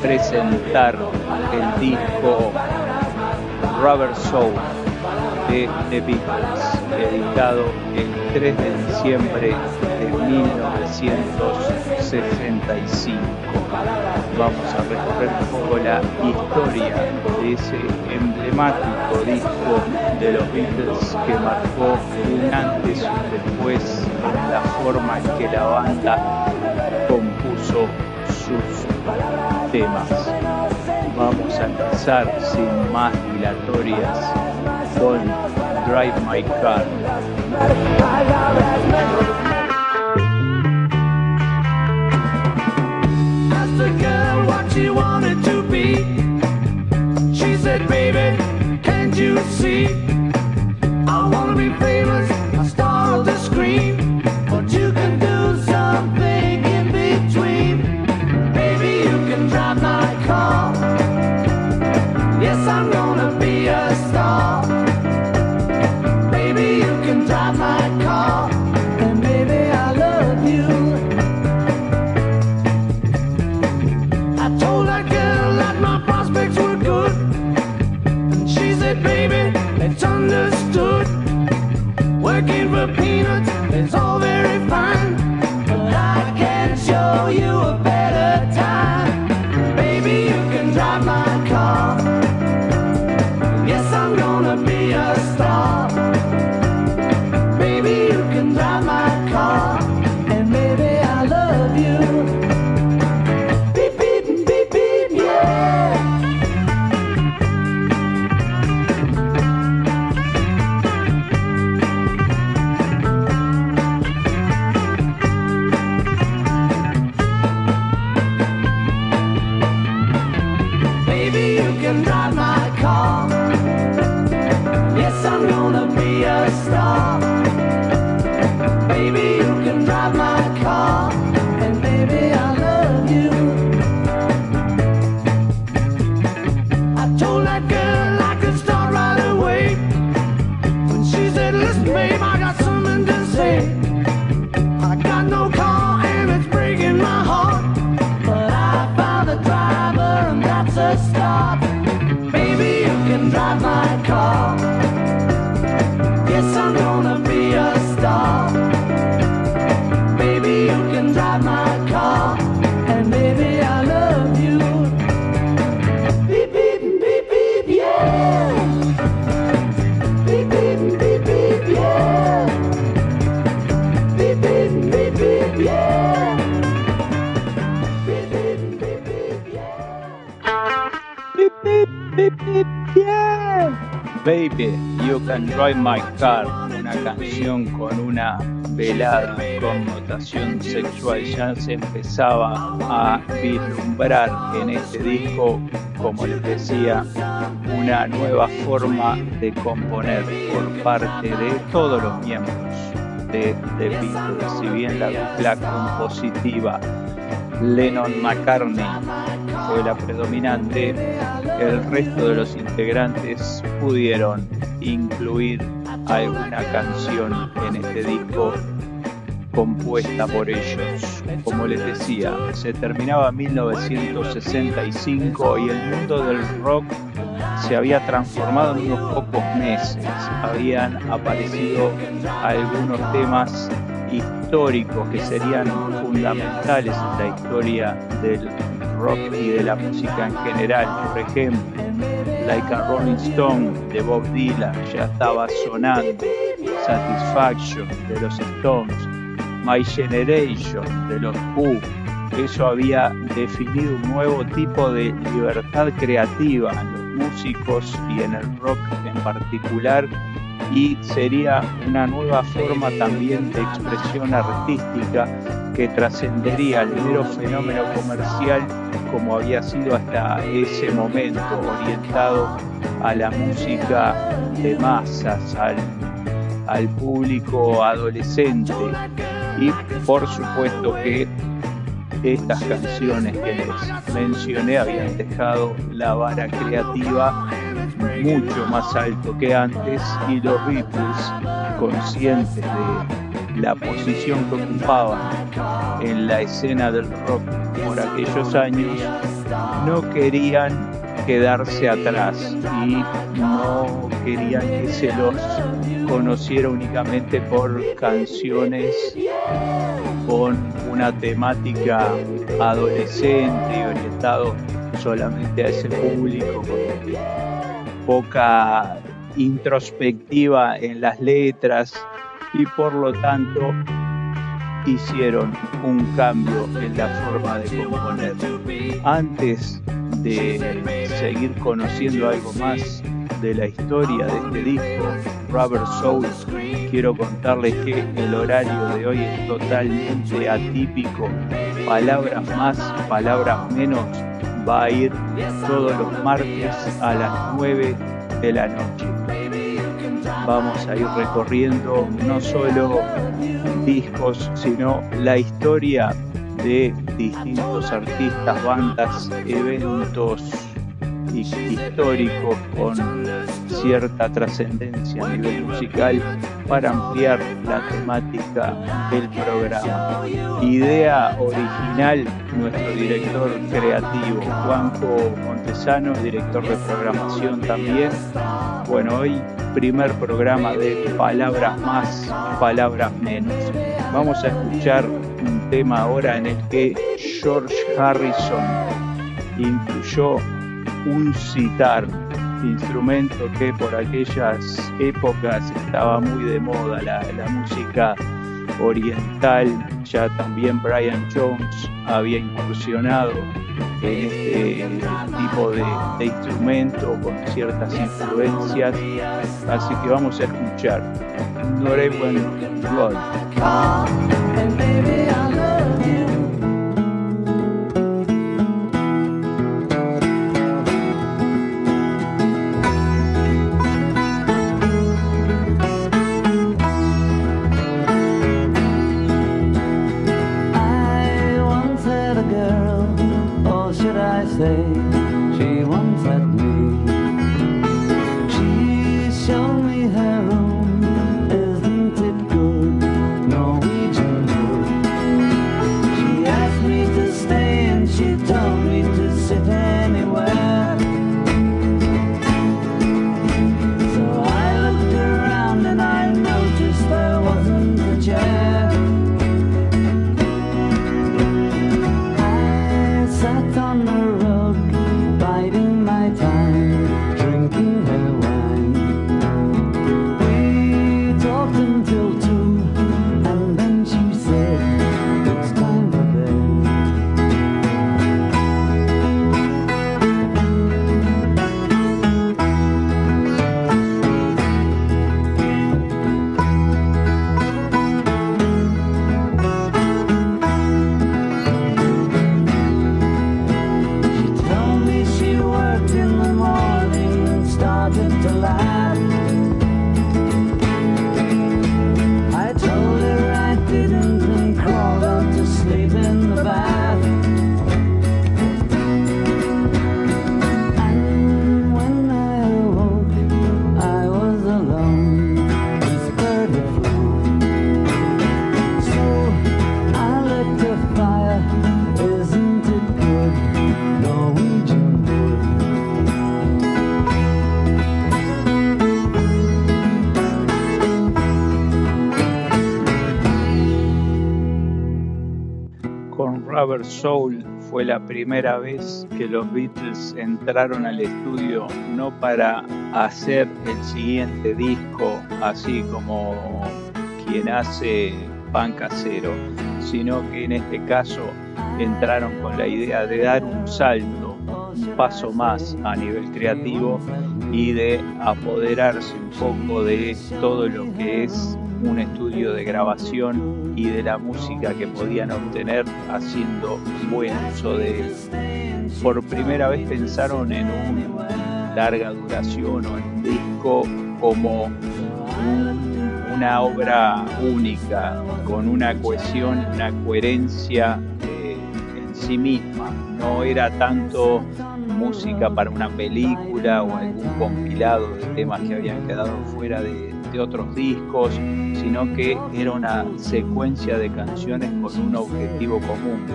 presentar el disco Rubber Soul de The Beatles, editado el 3 de diciembre de 1965. Vamos a recorrer un poco la historia de ese emblemático disco de los Beatles que marcó un antes y un después la forma en que la banda compuso temas. Vamos a empezar sin más dilatorias con Drive My Car. She wanted to be. She said, baby, can't you see? Sexual, ya se empezaba a vislumbrar en este disco, como les decía, una nueva forma de componer por parte de todos los miembros de The Beatles. Si bien la dupla compositiva Lennon-McCartney fue la predominante, el resto de los integrantes pudieron incluir alguna canción en este disco compuesta por ellos. Como les decía, se terminaba 1965 y el mundo del rock se había transformado en unos pocos meses. Habían aparecido algunos temas históricos que serían fundamentales en la historia del rock y de la música en general. Por ejemplo, Like a Rolling Stone de Bob Dylan ya estaba sonando, Satisfaction de los Stones, My Generation de los Who. Eso había definido un nuevo tipo de libertad creativa en los músicos y en el rock en particular y sería una nueva forma también de expresión artística que trascendería el mero fenómeno comercial como había sido hasta ese momento, orientado a la música de masas, al, al público adolescente y por supuesto que estas canciones que les mencioné habían dejado la vara creativa mucho más alto que antes y los Beatles, conscientes de la posición que ocupaban en la escena del rock por aquellos años, no querían quedarse atrás. Y no querían que se los conociera únicamente por canciones con una temática adolescente y orientado solamente a ese público, con poca introspectiva en las letras y por lo tanto hicieron un cambio en la forma de componer. Antes de seguir conociendo algo más de la historia de este disco, Rubber Soul, quiero contarles que el horario de hoy es totalmente atípico. Palabras más, palabras menos, va a ir todos los martes a las 9 de la noche. Vamos a ir recorriendo no solo discos, sino la historia de distintos artistas, bandas, eventos históricos con cierta trascendencia a nivel musical para ampliar la temática del programa. Idea original, nuestro director creativo, Juanjo Montesano, director de programación también. Bueno, hoy primer programa de Palabras Más, Palabras Menos. Vamos a escuchar un tema ahora en el que George Harrison incluyó un citar, instrumento que por aquellas épocas estaba muy de moda, la, música oriental, ya también Brian Jones había incursionado en este tipo de, instrumento con ciertas influencias, así que vamos a escuchar. Soul fue la primera vez que los Beatles entraron al estudio no para hacer el siguiente disco así como quien hace pan casero, sino que en este caso entraron con la idea de dar un salto, un paso más a nivel creativo y de apoderarse un poco de todo lo que es un estudio de grabación y de la música que podían obtener haciendo buen uso de él. Por primera vez pensaron en una larga duración o en un disco como una obra única, con una cohesión, una coherencia eh, sí misma, no era tanto música para una película o algún compilado de temas que habían quedado fuera de, de otros discos, sino que era una secuencia de canciones con un objetivo común.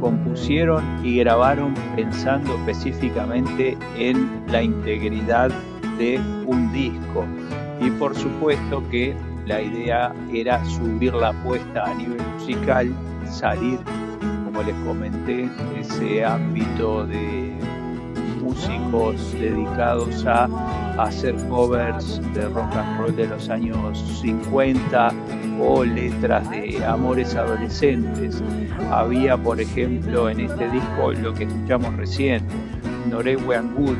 Compusieron y grabaron pensando específicamente en la integridad de un disco y por supuesto que la idea era subir la apuesta a nivel musical, salir, como les comenté, de ese ámbito de músicos dedicados a, hacer covers de rock and roll de los años 50 o letras de amores adolescentes. Había, por ejemplo, en este disco lo que escuchamos recién, Norwegian Wood,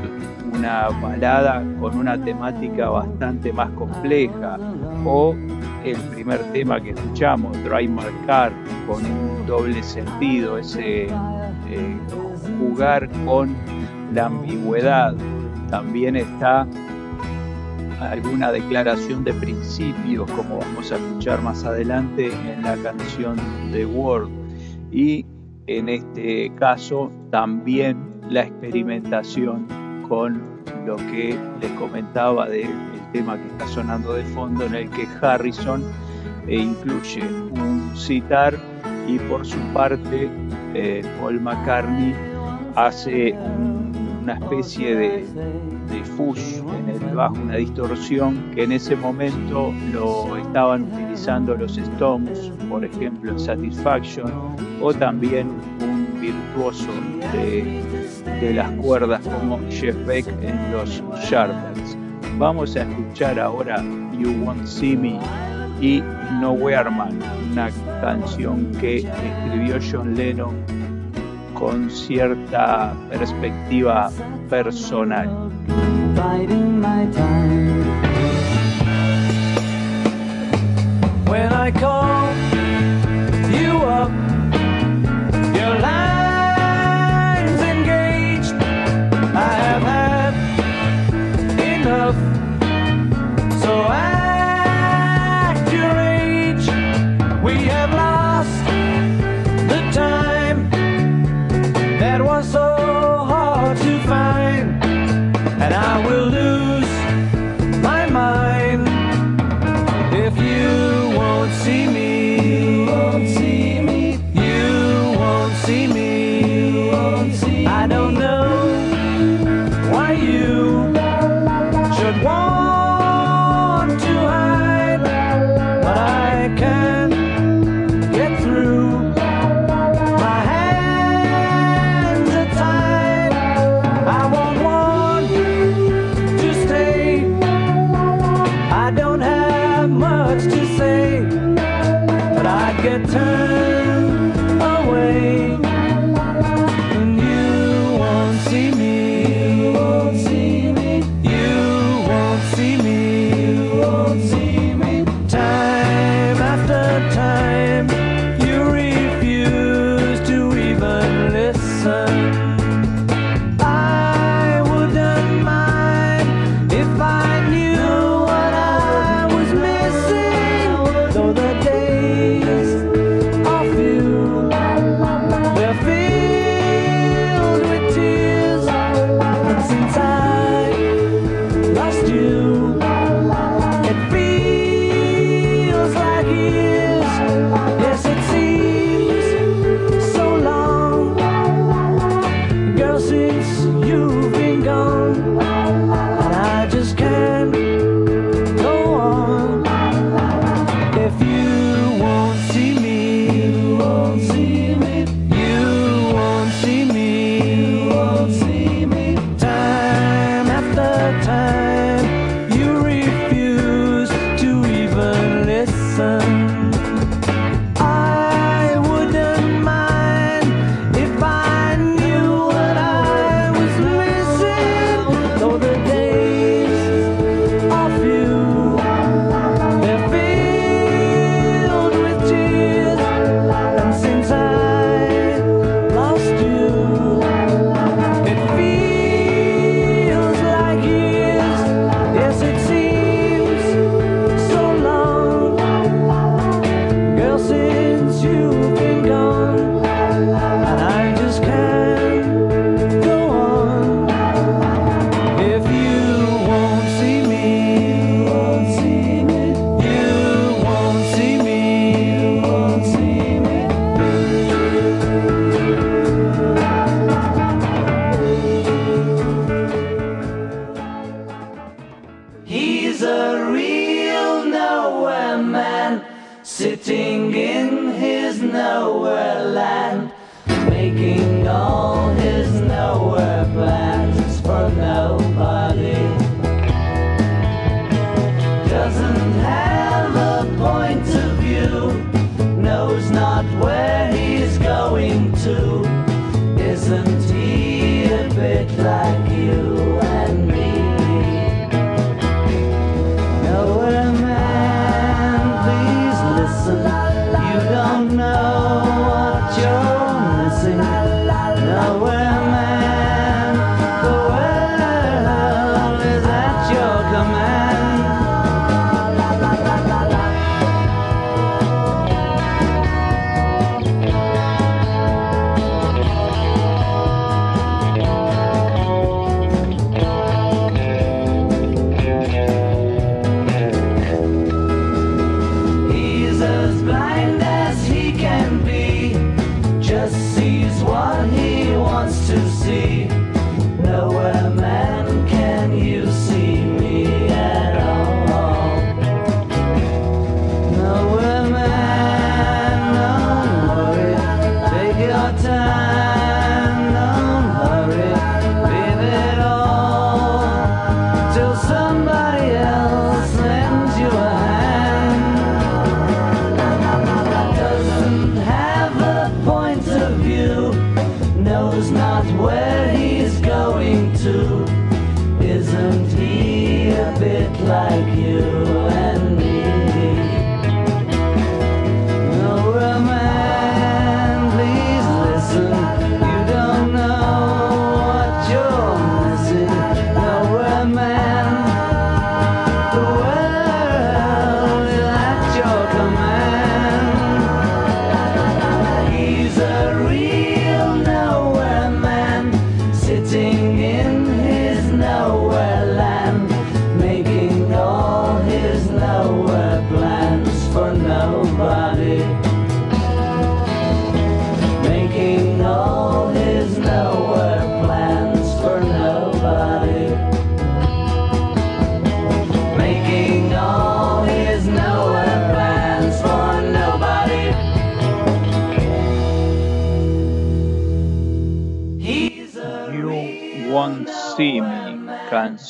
una balada con una temática bastante más compleja, o el primer tema que escuchamos, Drive My Car, con un doble sentido, ese eh, jugar con la ambigüedad. También está alguna declaración de principios, como vamos a escuchar más adelante en la canción The World. Y en este caso también la experimentación con lo que les comentaba del tema que está sonando de fondo, en el que Harrison eh, incluye un citar y por su parte eh, Paul McCartney hace un, una especie de, de fush en el bajo, una distorsión que en ese momento lo estaban utilizando los Stones, por ejemplo en Satisfaction, o también un virtuoso de, las cuerdas como Jeff Beck en los Sharpers. Vamos a escuchar ahora You Won't See Me y Nowhere Man, una canción que escribió John Lennon con cierta perspectiva personal. I. I. So act sitting in his nowhere land.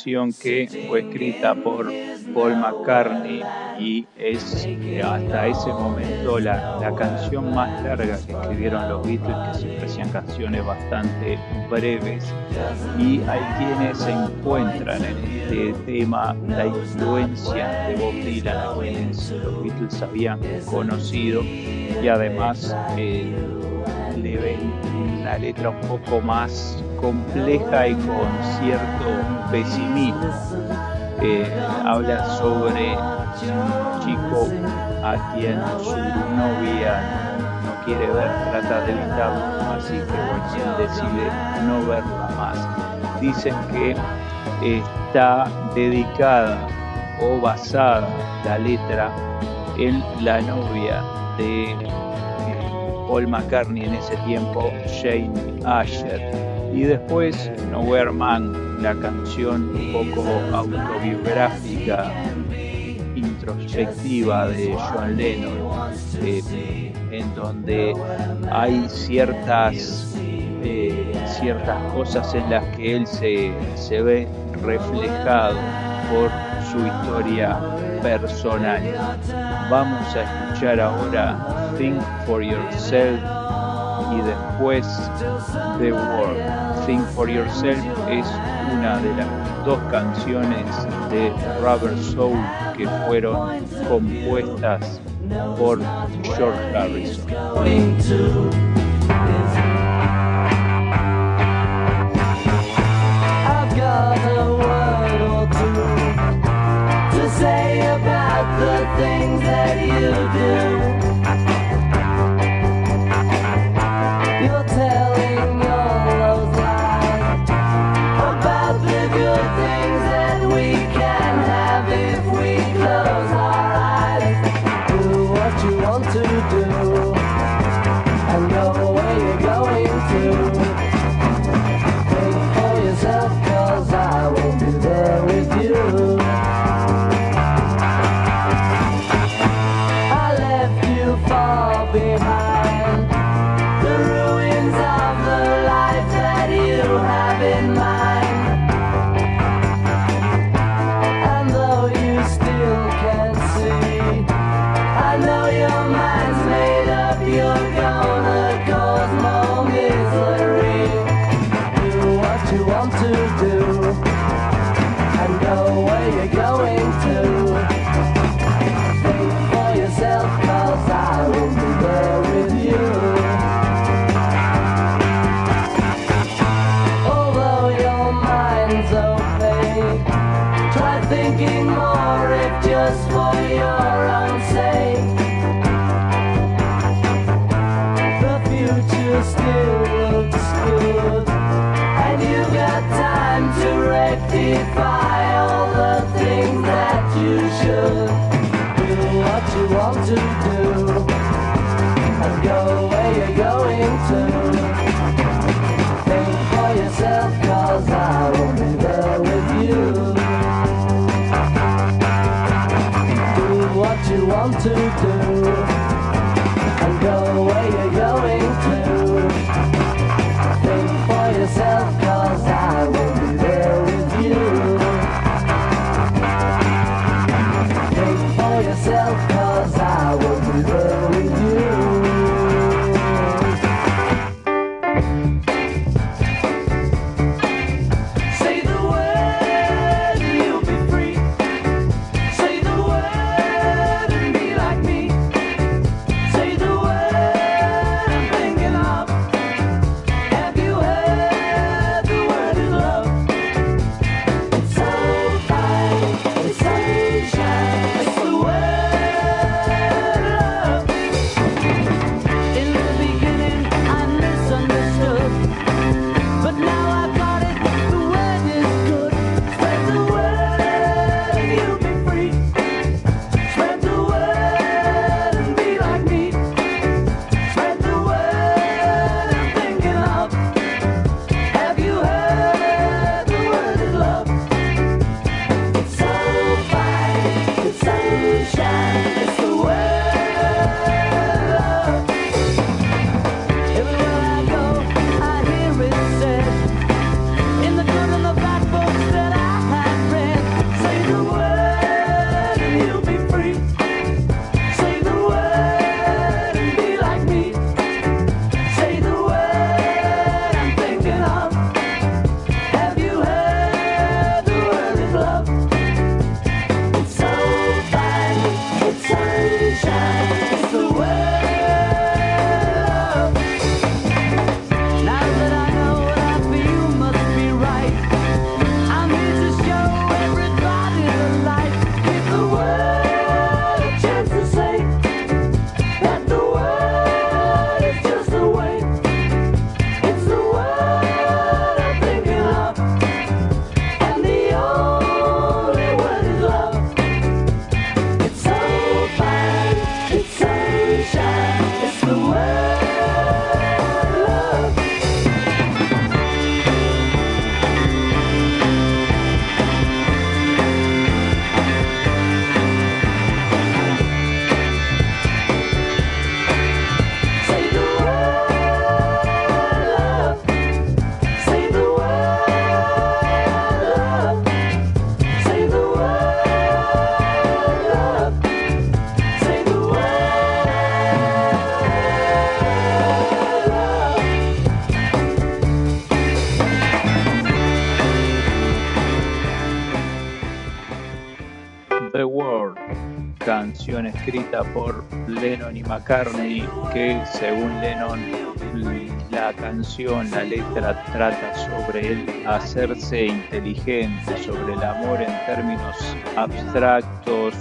Canción que fue escrita por Paul McCartney y es hasta ese momento la, la canción más larga que escribieron los Beatles, que siempre hacían canciones bastante breves. Y hay quienes se encuentran en este tema la influencia de Bob Dylan, a quienes los Beatles habían conocido. Y además eh, le ven una letra un poco más compleja y con cierto pesimismo. Eh, habla sobre un chico a quien su novia no, quiere ver, trata de evitarlo, así que él decide no verla más. Dicen que está dedicada o basada la letra en la novia de eh, Paul McCartney en ese tiempo, Jane Asher. Y después Nowhere Man, la canción un poco autobiográfica, introspectiva de John Lennon, eh, en donde hay ciertas, eh, ciertas cosas en las que él se, se ve reflejado por su historia personal. Vamos a escuchar ahora Think for Yourself y después The World. Think for Yourself es una de las dos canciones de Rubber Soul que fueron compuestas por George Harrison. say about the things that you do. You want to do. McCartney, que según Lennon la canción, la letra trata sobre el hacerse inteligente, sobre el amor en términos abstractos,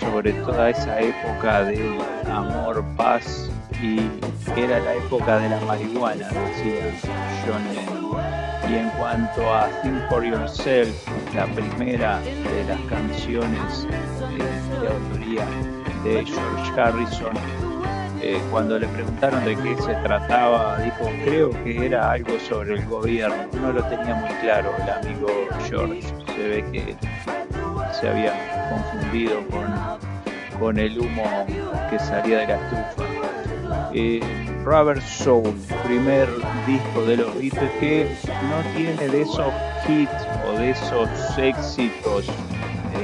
sobre toda esa época del amor, paz y era la época de la marihuana, decía John Lennon. Y en cuanto a Think for Yourself, la primera de las canciones eh, de autoría de George Harrison, eh, cuando le preguntaron de qué se trataba, dijo, creo que era algo sobre el gobierno. No lo tenía muy claro el amigo George. Se ve que se había confundido con, con el humo que salía de la estufa. Eh, Rubber Soul, primer disco de los Beatles que no tiene de esos hits o de esos éxitos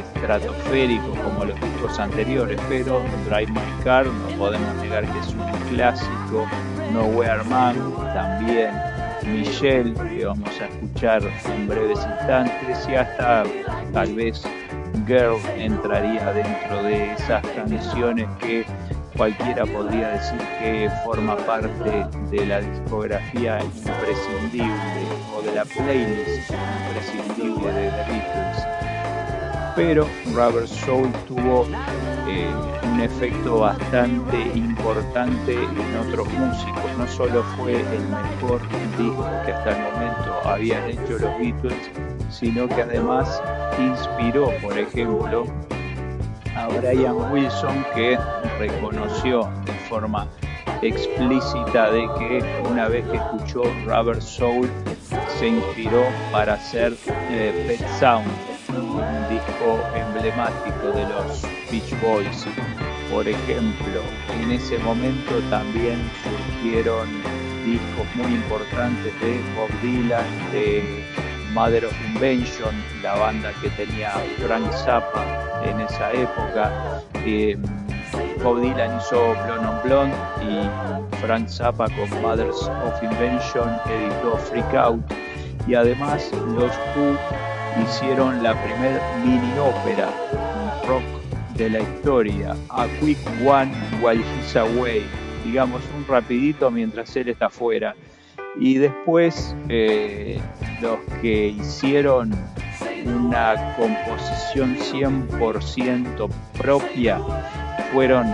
estratosféricos como los discos anteriores, pero Drive My Car no podemos negar que es un clásico, Nowhere Man también, Michelle que vamos a escuchar en breves instantes y hasta tal vez Girl entraría dentro de esas canciones que cualquiera podría decir que forma parte de la discografía imprescindible o de la playlist imprescindible de The Beatles. Pero Rubber Soul tuvo eh, un efecto bastante importante en otros músicos. No solo fue el mejor disco que hasta el momento habían hecho los Beatles, sino que además inspiró, por ejemplo, a Brian Wilson que reconoció de forma explícita de que una vez que escuchó Rubber Soul se inspiró para hacer eh, Pet Sound, un disco emblemático de los Beach Boys. Por ejemplo, en ese momento también surgieron discos muy importantes de Bob Dylan, de Mother of Invention, la banda que tenía Frank Zappa en esa época. Eh, Bob Dylan hizo Blonde on Blonde y Frank Zappa con Mothers of Invention editó Freak Out. Y además los Who hicieron la primer mini ópera rock de la historia, A Quick One While He's Away, digamos un rapidito mientras él está fuera. Y después eh, los que hicieron una composición 100% propia fueron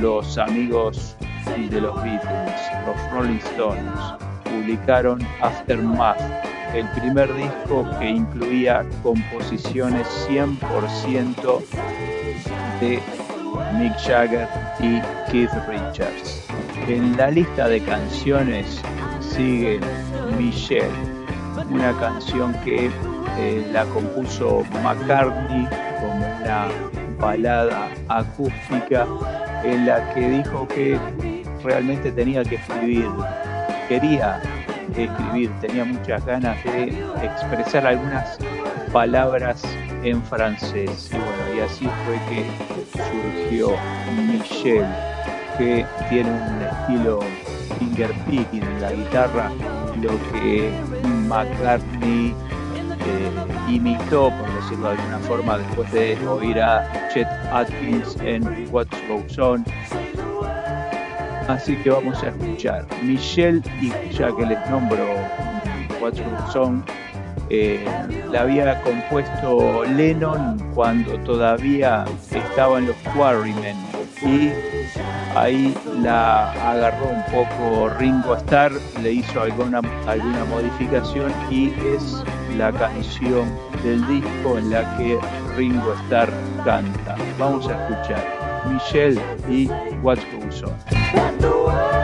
los amigos de los Beatles, los Rolling Stones. Publicaron Aftermath, el primer disco que incluía composiciones 100% de Mick Jagger y Keith Richards. En la lista de canciones sigue Michelle, una canción que eh, la compuso McCartney como una balada acústica en la que dijo que realmente tenía que escribir, quería escribir, tenía muchas ganas de expresar algunas palabras en francés. Y bueno, y así fue que surgió Michelle, que tiene un estilo fingerpicking en la guitarra, lo que McCartney eh, imitó, por decirlo de alguna forma, después de oír a Chet Atkins en What Goes On. Así que vamos a escuchar Michelle y ya que les nombro What Goes On, eh, la había compuesto Lennon cuando todavía estaba en los Quarrymen y ahí la agarró un poco Ringo Starr, le hizo alguna, alguna modificación y es la canción del disco en la que Ringo Starr canta. Vamos a escuchar Michelle y What Goes On.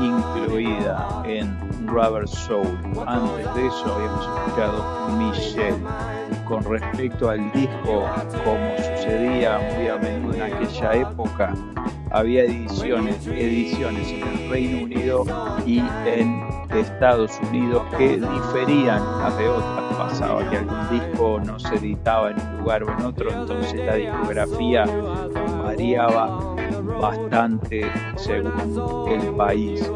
Incluida en Rubber Soul. Antes de eso habíamos escuchado Michelle. Con respecto al disco, como sucedía muy a menudo en aquella época, había ediciones, ediciones en el Reino Unido y en Estados Unidos que diferían las de otras. Pasaba que algún disco no se editaba en un lugar o en otro, entonces la discografía variaba bastante según el país.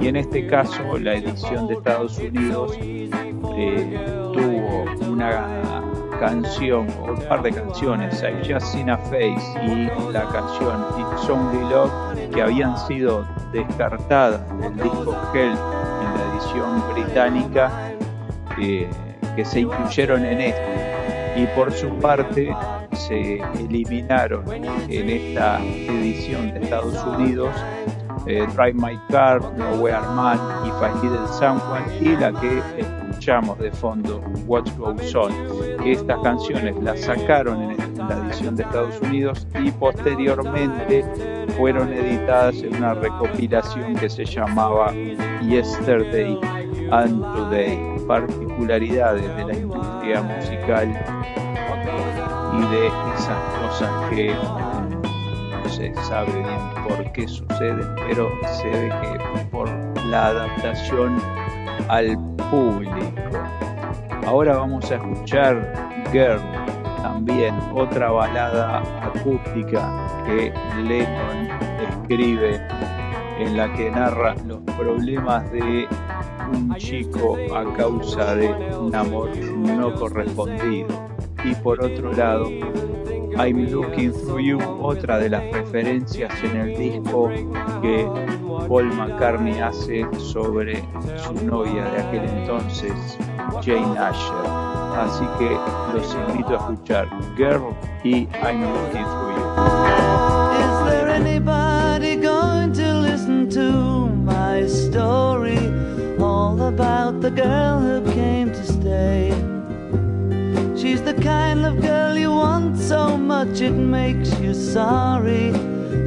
Y en este caso, la edición de Estados Unidos eh, tuvo una canción o un par de canciones, I Just Seen a Face y la canción It's Only Love, que habían sido descartadas del disco Hell en la edición británica, eh, que se incluyeron en este. Y por su parte, se eliminaron en esta edición de Estados Unidos eh, Drive My Car, Nowhere Man, If I Needed Someone y la que escuchamos de fondo, What Goes On. Estas canciones las sacaron en la edición de Estados Unidos y posteriormente fueron editadas en una recopilación que se llamaba Yesterday and Today, particularidades de la industria musical y de esas cosas que no se sabe bien por qué suceden, pero se ve que por la adaptación al público. Ahora vamos a escuchar Girl, también otra balada acústica que Lennon escribe en la que narra los problemas de un chico a causa de un amor no correspondido. Y por otro lado, I'm Looking Through You, otra de las referencias en el disco que Paul McCartney hace sobre su novia de aquel entonces, Jane Asher. Así que los invito a escuchar Girl y I'm Looking Through You. About the She's the kind of girl you want so much it makes you sorry.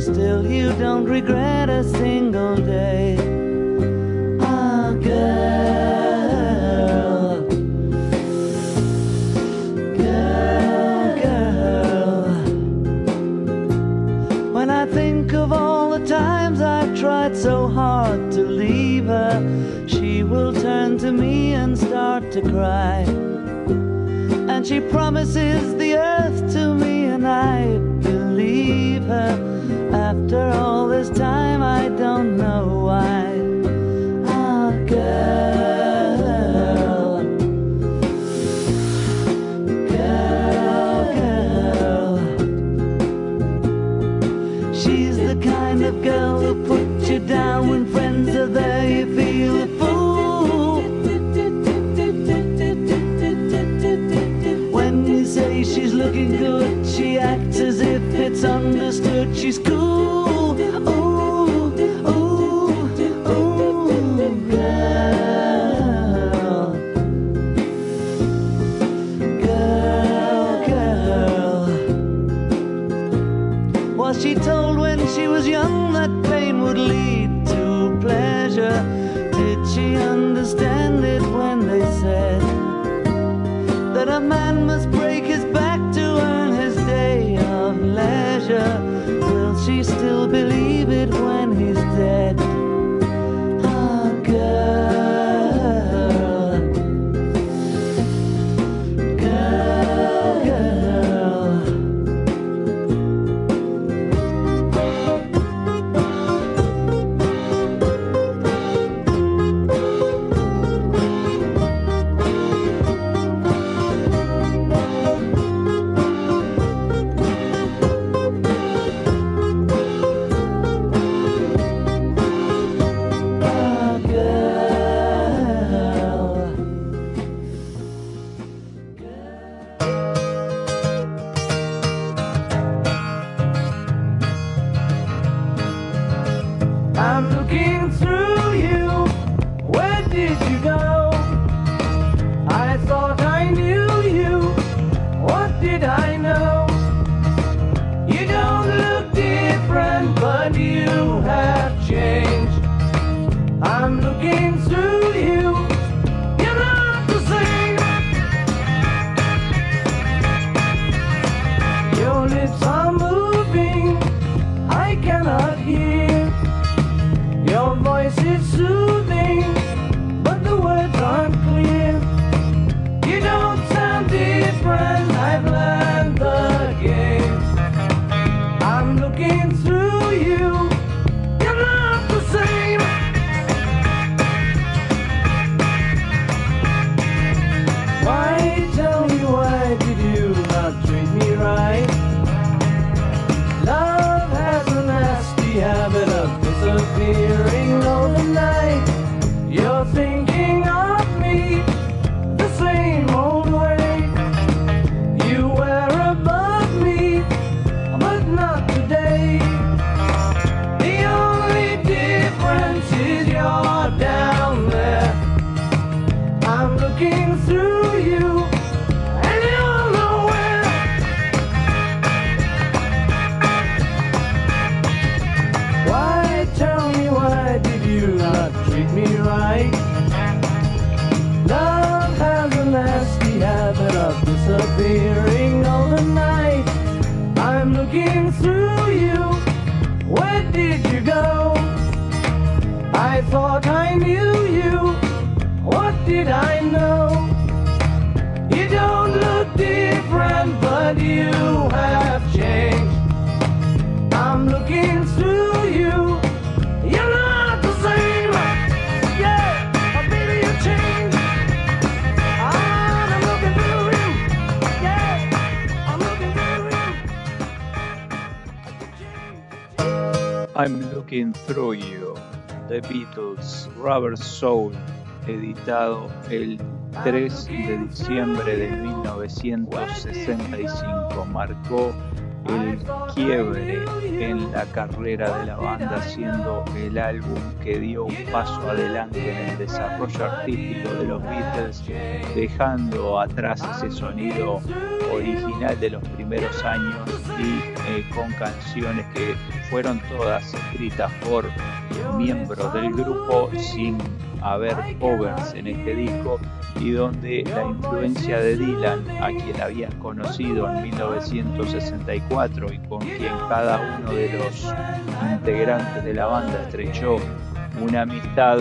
Still, you don't regret a single day. Ah, girl. Girl, girl. When I think of all the times I've tried so hard to leave her, she will turn to me and start to cry. And she promises the earth to me and I believe her after all. She's understood, she's cool. Ooh, ooh, ooh, girl. Girl, girl. Was she told when she was young that pain would lead to pleasure? Did she understand it when they said that a man must I'm Looking Through You, The Beatles, Rubber Soul, editado el 3 de diciembre de 1965, marcó el quiebre en la carrera de la banda, siendo el álbum que dio un paso adelante en el desarrollo artístico de los Beatles, dejando atrás ese sonido original de los primeros años y eh, con canciones que fueron todas escritas por miembros del grupo sin haber covers en este disco y donde la influencia de Dylan, a quien habían conocido en 1964 y con quien cada uno de los integrantes de la banda estrechó una amistad,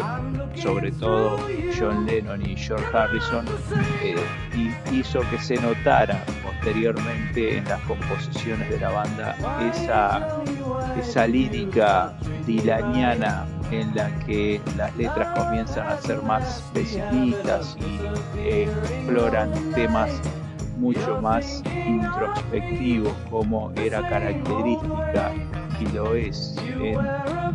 sobre todo John Lennon y George Harrison, eh, y hizo que se notara posteriormente en las composiciones de la banda esa, esa lírica dilaniana en la que las letras comienzan a ser más pesimistas y exploran temas mucho más introspectivos como era característica y lo es en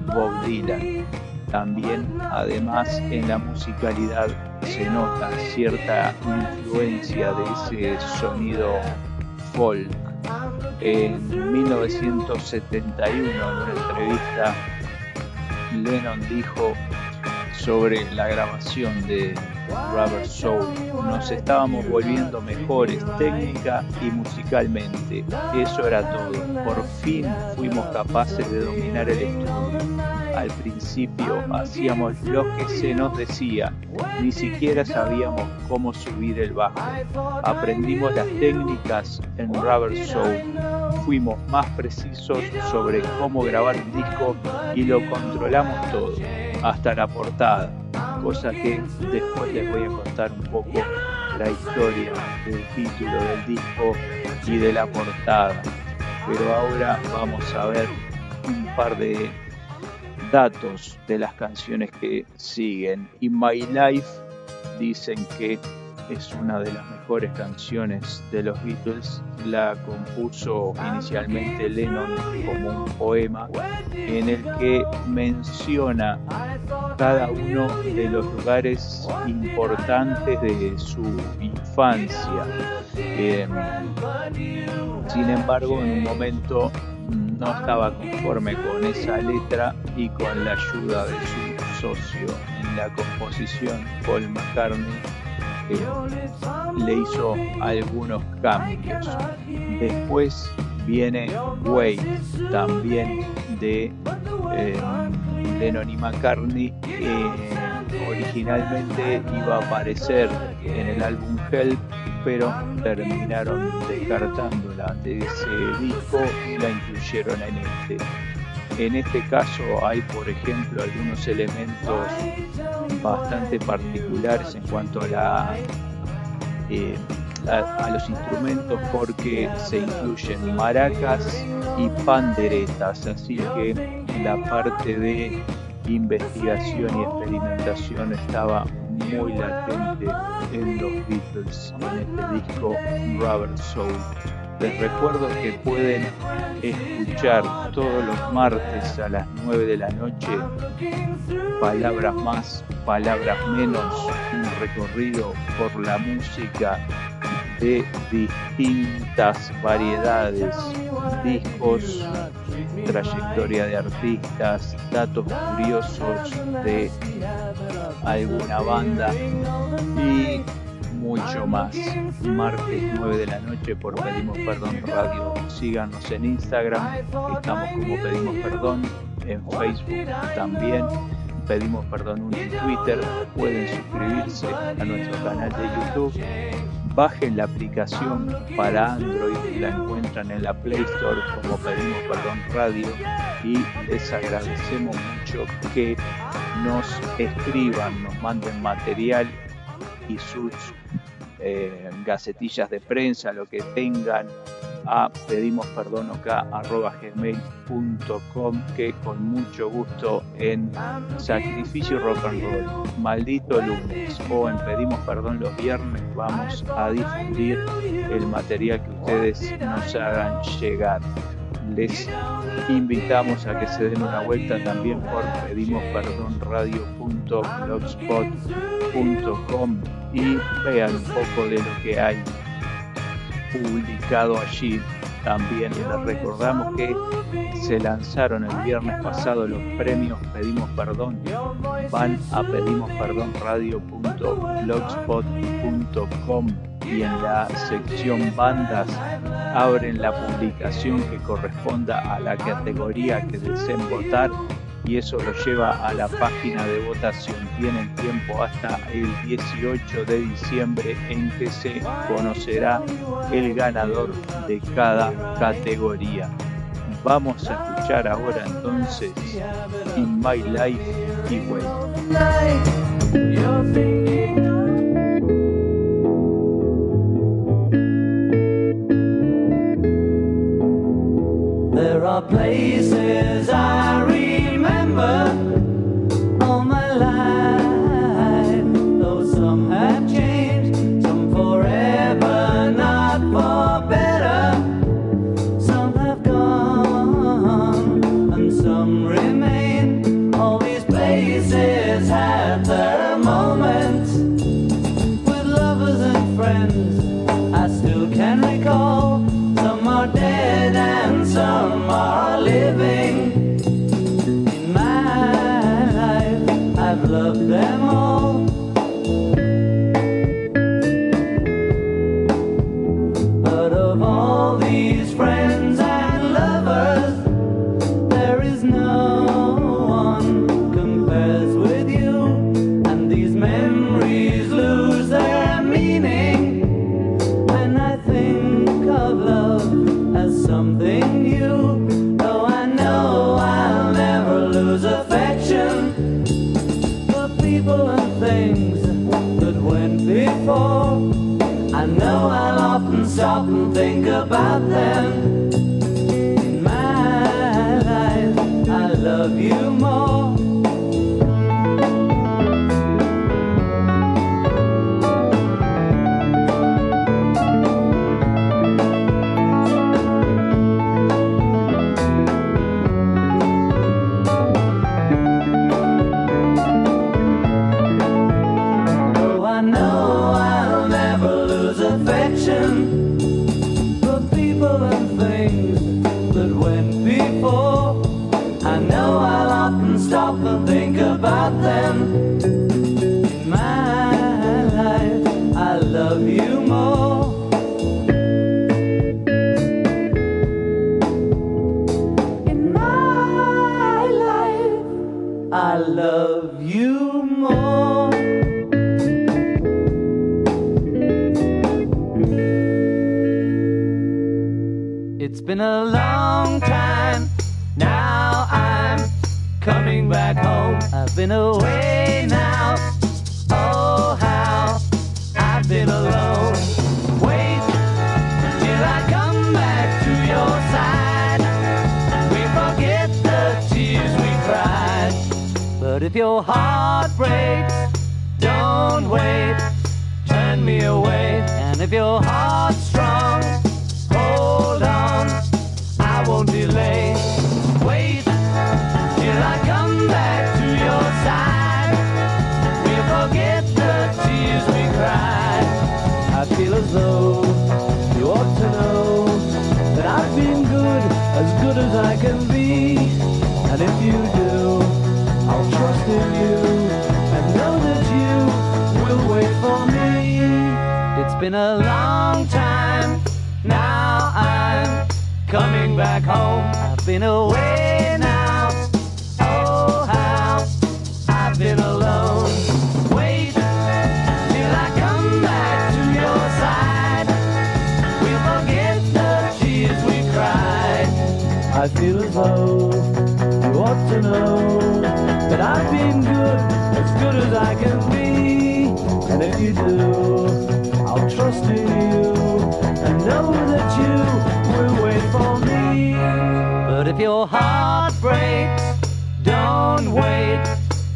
Bob Dylan. También además en la musicalidad se nota cierta influencia de ese sonido folk. En 1971 en una entrevista Lennon dijo sobre la grabación de Rubber Soul. Nos estábamos volviendo mejores técnica y musicalmente. Eso era todo. Por fin fuimos capaces de dominar el estudio. Al principio hacíamos lo que se nos decía, ni siquiera sabíamos cómo subir el bajo. Aprendimos las técnicas en Rubber Soul fuimos más precisos sobre cómo grabar un disco y lo controlamos todo, hasta la portada, cosa que después les voy a contar un poco la historia del título del disco y de la portada. Pero ahora vamos a ver un par de datos de las canciones que siguen. In My Life dicen que es una de las mejores canciones de los Beatles. La compuso inicialmente Lennon como un poema en el que menciona cada uno de los lugares importantes de su infancia. Em, sin embargo, en un momento no estaba conforme con esa letra y con la ayuda de su socio en la composición, Paul McCartney, le hizo algunos cambios. Después viene Wade, también de eh, Lennon y McCartney, originalmente iba a aparecer en el álbum Help, pero terminaron descartándola de ese disco y la incluyeron en este. En este caso hay, por ejemplo, algunos elementos bastante particulares en cuanto a, la, eh, a, los instrumentos porque se incluyen maracas y panderetas, así que la parte de investigación y experimentación estaba muy latente en los Beatles en este disco Rubber Soul. Les recuerdo que pueden escuchar todos los martes a las 9 de la noche palabras más, palabras menos, un recorrido por la música de distintas variedades, discos, trayectoria de artistas, datos curiosos de alguna banda y mucho más. Martes 9 de la noche por Pedimos Perdón Radio. Síganos en Instagram, estamos como Pedimos Perdón, en Facebook también. Pedimos Perdón en Twitter. Pueden suscribirse a nuestro canal de YouTube. Bajen la aplicación para Android, la encuentran en la Play Store como Pedimos Perdón Radio y les agradecemos mucho que nos escriban, nos manden material y sus eh, gacetillas de prensa, lo que tengan, a pedimos perdón acá gmail.com que con mucho gusto en Sacrificio Rock and Roll, Maldito lunes. O en Pedimos perdón los viernes vamos a difundir el material que ustedes nos hagan llegar. Les invitamos a que se den una vuelta también por pedimos perdón radio.blogspot.com y vean un poco de lo que hay publicado allí. También les recordamos que se lanzaron el viernes pasado los premios Pedimos Perdón. Van a pedimosperdonradio.blogspot.com y en la sección bandas abren la publicación que corresponda a la categoría que deseen votar y eso lo lleva a la página de votación. Tienen tiempo hasta el 18 de diciembre en que se conocerá el ganador de cada categoría. Vamos a escuchar ahora entonces In My Life y Way. not there.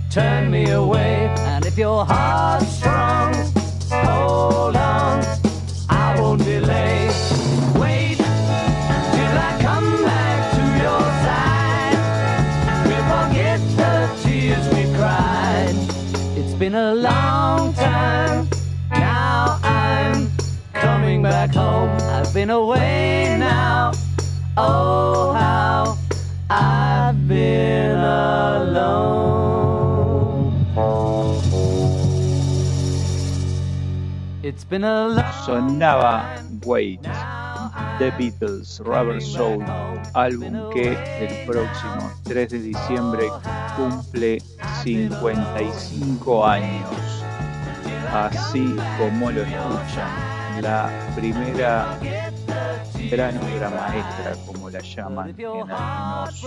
turn me away. And if your heart's strong, hold on, I won't delay. Wait till I come back to your side. We forget the tears we cried. It's been a long time, now I'm coming back home. I've been away now, oh. Sonaba Wait, The Beatles, Rubber Soul, álbum que el próximo 3 de diciembre cumple 55 años. Así como lo escuchan, la primera gran obra maestra, como la llaman en algunos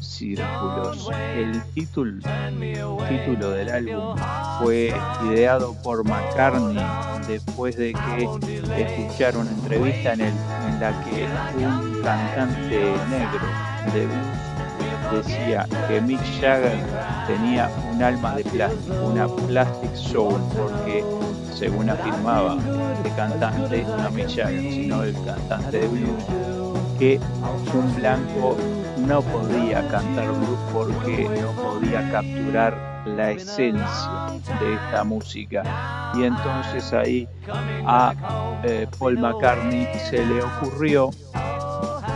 círculos. El título, título del álbum fue ideado por McCartney después de que escuchara una entrevista en, el- en la que un cantante negro de decía que Mick Jagger tenía un alma de plástico, una plastic soul, porque según afirmaba el cantante, no Mick Jagger, sino el cantante de blues, que un blanco no podía cantar blues porque no podía capturar la esencia de esta música. Y entonces ahí a eh, Paul McCartney se le ocurrió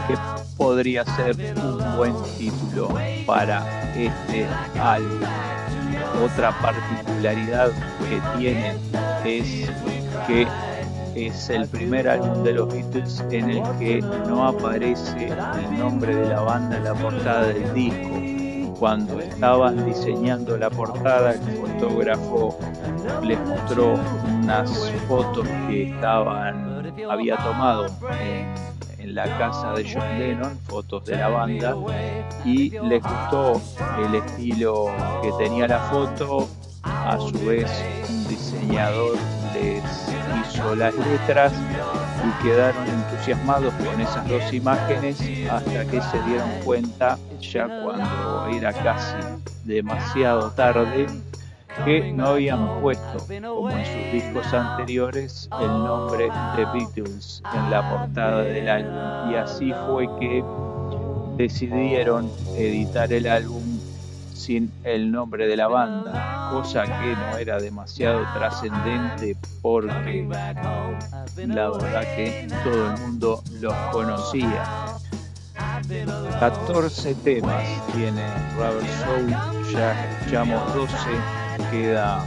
que podría ser un buen título para este álbum. Otra particularidad que tiene es que es el primer álbum de los Beatles en el que no aparece el nombre de la banda en la portada del disco. Cuando estaban diseñando la portada, el fotógrafo les mostró unas fotos que estaban había tomado en, en la casa de John Lennon, fotos de la banda, y les gustó el estilo que tenía la foto. A su vez, un diseñador les las letras y quedaron entusiasmados con esas dos imágenes hasta que se dieron cuenta, ya cuando era casi demasiado tarde, que no habían puesto, como en sus discos anteriores, el nombre de Beatles en la portada del álbum. Y así fue que decidieron editar el álbum sin el nombre de la banda, cosa que no era demasiado trascendente porque la verdad que todo el mundo los conocía. 14 temas tiene Rubber Soul, ya escuchamos 12, queda,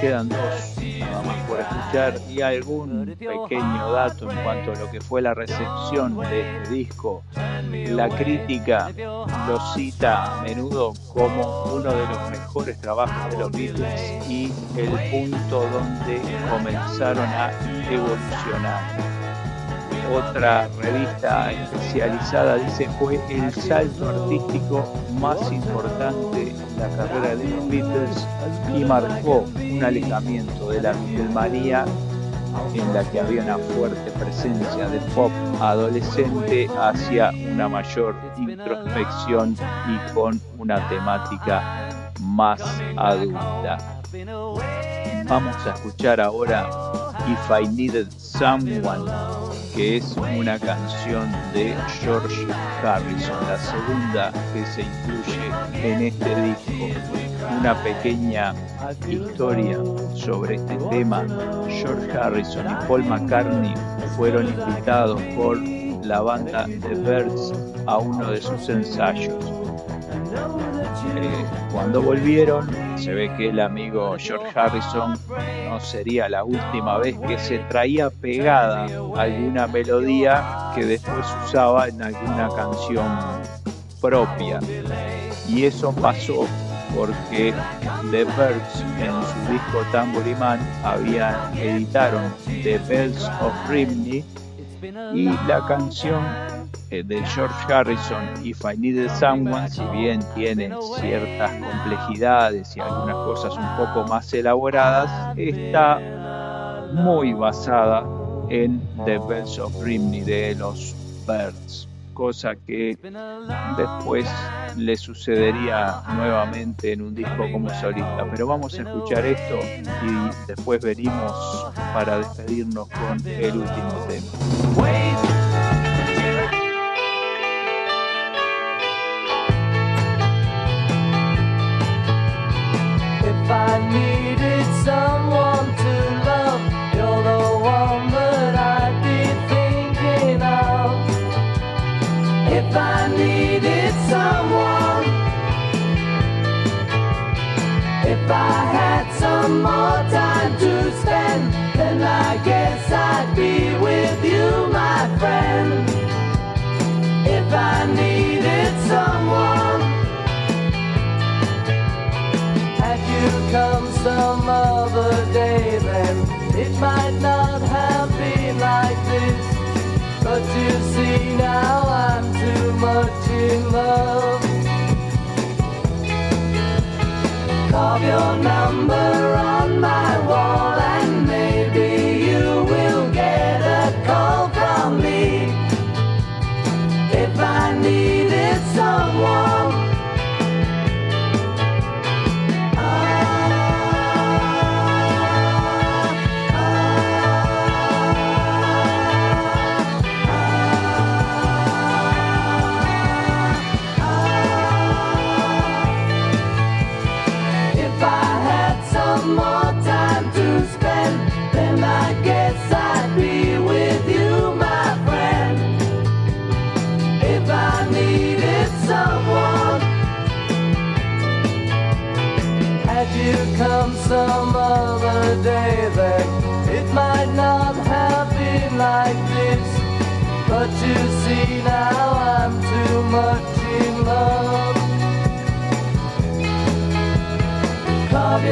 quedan dos por escuchar y algún pequeño dato en cuanto a lo que fue la recepción de este disco. La crítica lo cita a menudo como uno de los mejores trabajos de los Beatles y el punto donde comenzaron a evolucionar otra revista especializada dice fue el salto artístico más importante en la carrera de los Beatles y marcó un alejamiento de la Beatlemanía en la que había una fuerte presencia de pop adolescente hacia una mayor introspección y con una temática más adulta. Vamos a escuchar ahora If I Needed Someone que es una canción de George Harrison, la segunda que se incluye en este disco. Una pequeña historia sobre este tema. George Harrison y Paul McCartney fueron invitados por la banda The Birds a uno de sus ensayos. Eh, cuando volvieron, se ve que el amigo George Harrison no sería la última vez que se traía pegada alguna melodía que después usaba en alguna canción propia. Y eso pasó porque The Birds en su disco Tambourine habían editaron The Bells of Rimney y la canción de George Harrison, If I Needed Someone, si bien tiene ciertas complejidades y algunas cosas un poco más elaboradas, está muy basada en The Bells of Rimney de los Birds, cosa que después le sucedería nuevamente en un disco como solista. Pero vamos a escuchar esto y después venimos para despedirnos con el último tema. I needed someone to love. You're the one that I'd be thinking of. If I needed someone If I had some more time to spend Then I guess I'd be with you, my friend. If I needed someone. Come some other day, then it might not have been like this. But you see now I'm too much in love. Carve your number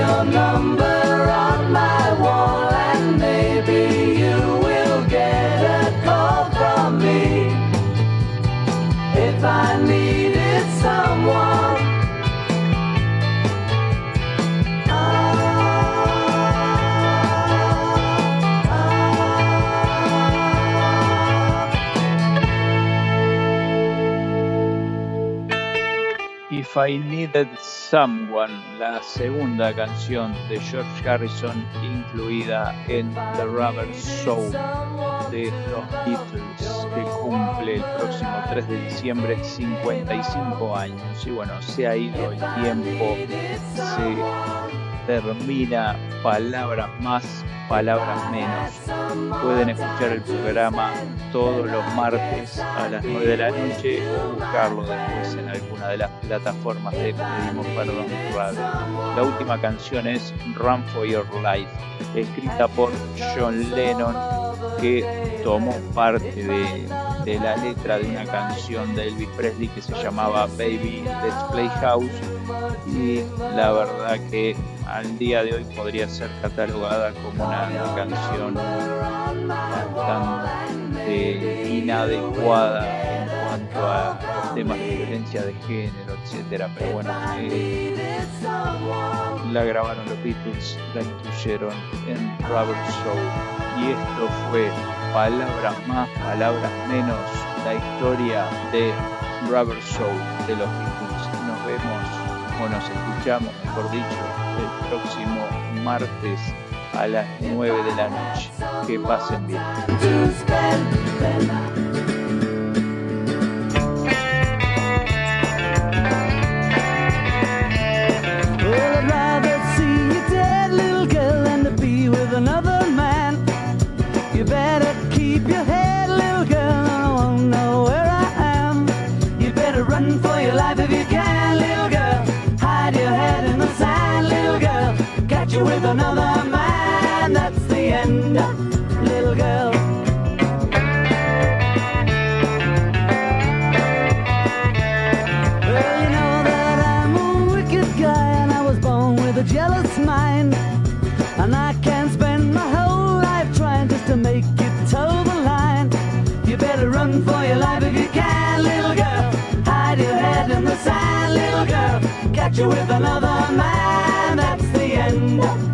your number on my wall and maybe you will get a call from me. If I needed someone. If I Needed Someone, la segunda canción de George Harrison incluida en The Rubber Soul de los Beatles, que cumple el próximo 3 de diciembre 55 años. Y bueno, se ha ido el tiempo, se termina palabras más, palabras menos. Pueden escuchar el programa todos los martes a las 9 de la noche o buscarlo después en alguna de las plataformas de Pedimos Perdón Radio. La última canción es Run for Your Life, escrita por John Lennon, que tomó parte de, de la letra de una canción de Elvis Presley que se llamaba Baby Let's Play House y la verdad que al día de hoy podría ser catalogada como una canción bastante inadecuada en cuanto a temas de violencia de género, etcétera. Pero bueno, eh, la grabaron los Beatles, la incluyeron en Rubber Soul y esto fue palabras más, palabras menos, la historia de Rubber Soul de los Beatles. Nos vemos o nos escuchamos, mejor dicho, el próximo martes a las 9 de la noche. Que pasen bien. for your life if you can, you with another man, that's the end, little girl. Well, you know that I'm a wicked guy, and I was born with a jealous mind. And I can spend my whole life trying just to make you toe the line. You better run for your life if you can, little girl. Hide your head in the sand, little girl. Catch you with another man, friend.